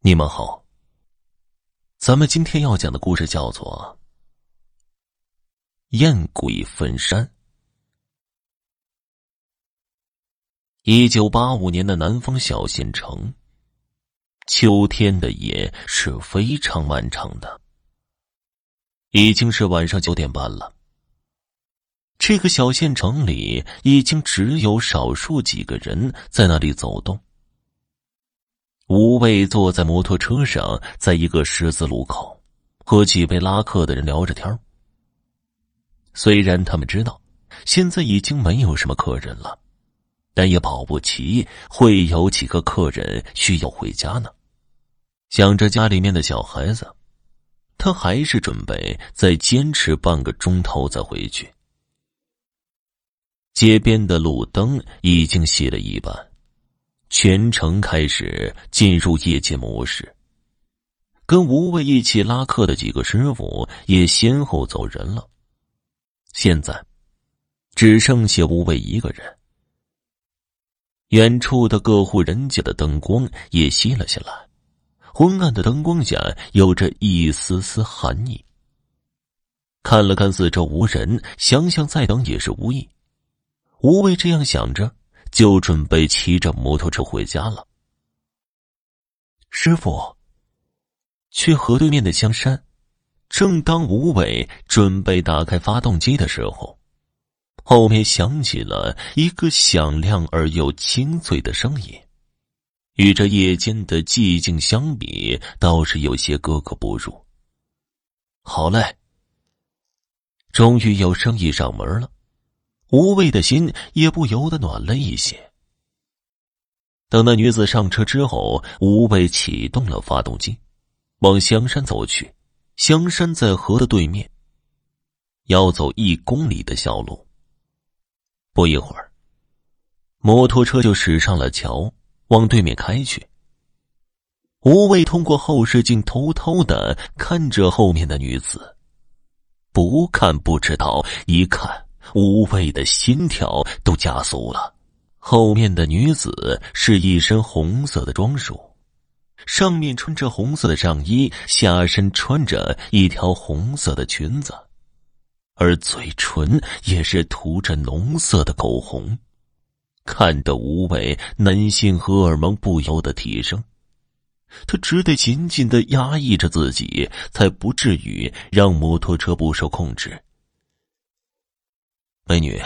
你们好。咱们今天要讲的故事叫做《艳鬼分山》。一九八五年的南方小县城，秋天的夜是非常漫长的。已经是晚上九点半了。这个小县城里，已经只有少数几个人在那里走动。吴畏坐在摩托车上，在一个十字路口，和几位拉客的人聊着天虽然他们知道现在已经没有什么客人了，但也保不齐会有几个客人需要回家呢。想着家里面的小孩子，他还是准备再坚持半个钟头再回去。街边的路灯已经熄了一半。全城开始进入夜间模式。跟吴畏一起拉客的几个师傅也先后走人了。现在，只剩下吴畏一个人。远处的各户人家的灯光也熄了下来，昏暗的灯光下有着一丝丝寒意。看了看四周无人，想想再等也是无益。吴畏这样想着。就准备骑着摩托车回家了。师傅，去河对面的香山。正当吴伟准备打开发动机的时候，后面响起了一个响亮而又清脆的声音，与这夜间的寂静相比，倒是有些格格不入。好嘞，终于有生意上门了。吴畏的心也不由得暖了一些。等那女子上车之后，吴畏启动了发动机，往香山走去。香山在河的对面，要走一公里的小路。不一会儿，摩托车就驶上了桥，往对面开去。吴畏通过后视镜偷偷的看着后面的女子，不看不知道，一看。吴畏的心跳都加速了。后面的女子是一身红色的装束，上面穿着红色的上衣，下身穿着一条红色的裙子，而嘴唇也是涂着浓色的口红，看得吴畏男性荷尔蒙不由得提升，他只得紧紧的压抑着自己，才不至于让摩托车不受控制。美女，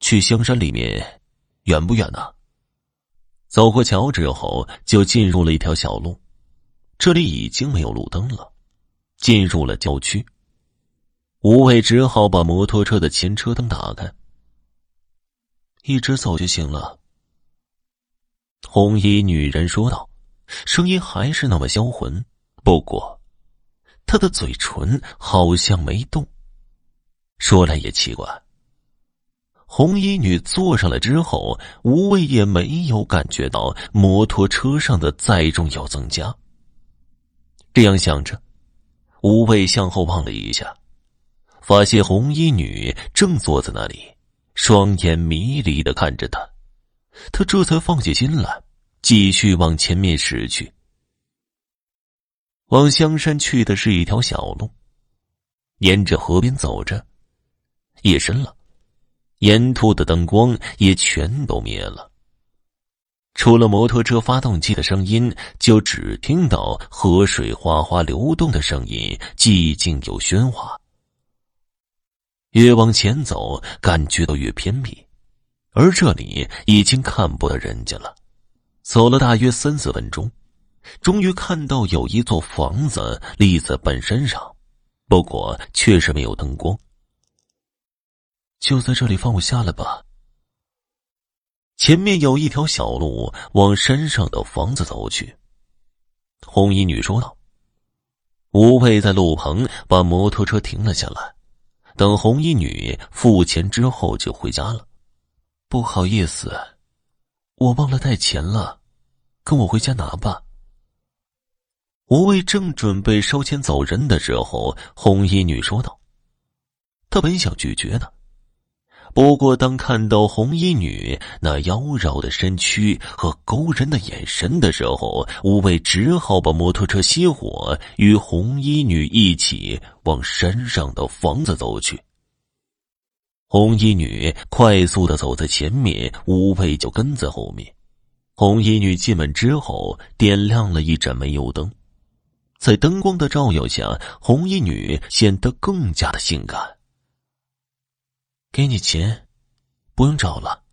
去香山里面远不远呢？走过桥之后，就进入了一条小路，这里已经没有路灯了，进入了郊区。吴伟只好把摩托车的前车灯打开，一直走就行了。红衣女人说道，声音还是那么销魂，不过她的嘴唇好像没动。说来也奇怪，红衣女坐上来之后，吴畏也没有感觉到摩托车上的载重要增加。这样想着，吴畏向后望了一下，发现红衣女正坐在那里，双眼迷离的看着他。他这才放下心来，继续往前面驶去。往香山去的是一条小路，沿着河边走着。夜深了，沿途的灯光也全都灭了。除了摩托车发动机的声音，就只听到河水哗哗流动的声音，寂静又喧哗。越往前走，感觉到越偏僻，而这里已经看不到人家了。走了大约三四分钟，终于看到有一座房子立在半山上，不过确实没有灯光。就在这里放我下来吧。前面有一条小路往山上的房子走去。红衣女说道：“吴畏在路旁把摩托车停了下来，等红衣女付钱之后就回家了。不好意思，我忘了带钱了，跟我回家拿吧。”吴卫正准备收钱走人的时候，红衣女说道：“她本想拒绝的。”不过，当看到红衣女那妖娆的身躯和勾人的眼神的时候，吴畏只好把摩托车熄火，与红衣女一起往山上的房子走去。红衣女快速的走在前面，吴畏就跟在后面。红衣女进门之后，点亮了一盏煤油灯，在灯光的照耀下，红衣女显得更加的性感。给你钱，不用找了。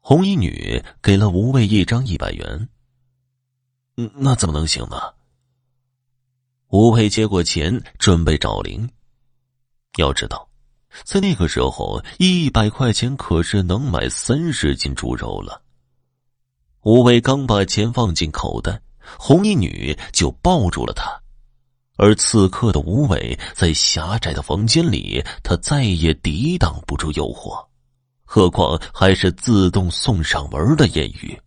红衣女给了吴畏一张一百元。那怎么能行呢？吴畏接过钱，准备找零。要知道，在那个时候，一百块钱可是能买三十斤猪肉了。吴畏刚把钱放进口袋，红衣女就抱住了他。而此刻的吴伟在狭窄的房间里，他再也抵挡不住诱惑，何况还是自动送上门的艳遇。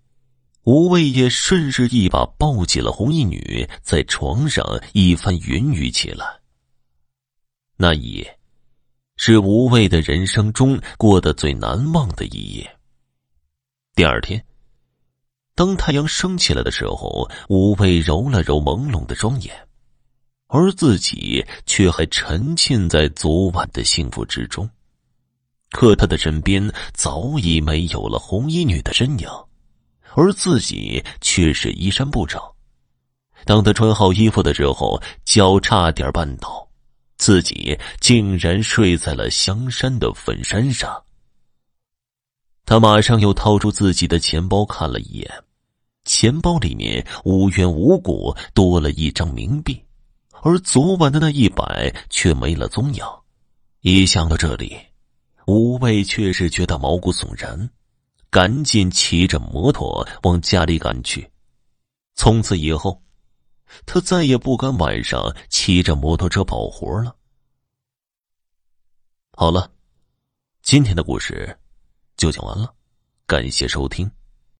吴伟也顺势一把抱起了红衣女，在床上一番云雨起来。那一夜，是吴畏的人生中过得最难忘的一夜。第二天，当太阳升起来的时候，吴畏揉了揉朦胧的双眼。而自己却还沉浸在昨晚的幸福之中，可他的身边早已没有了红衣女的身影，而自己却是衣衫不整。当他穿好衣服的时候，脚差点绊倒，自己竟然睡在了香山的坟山上。他马上又掏出自己的钱包看了一眼，钱包里面无缘无故多了一张冥币。而昨晚的那一百却没了踪影，一想到这里，吴畏却是觉得毛骨悚然，赶紧骑着摩托往家里赶去。从此以后，他再也不敢晚上骑着摩托车跑活了。好了，今天的故事就讲完了，感谢收听。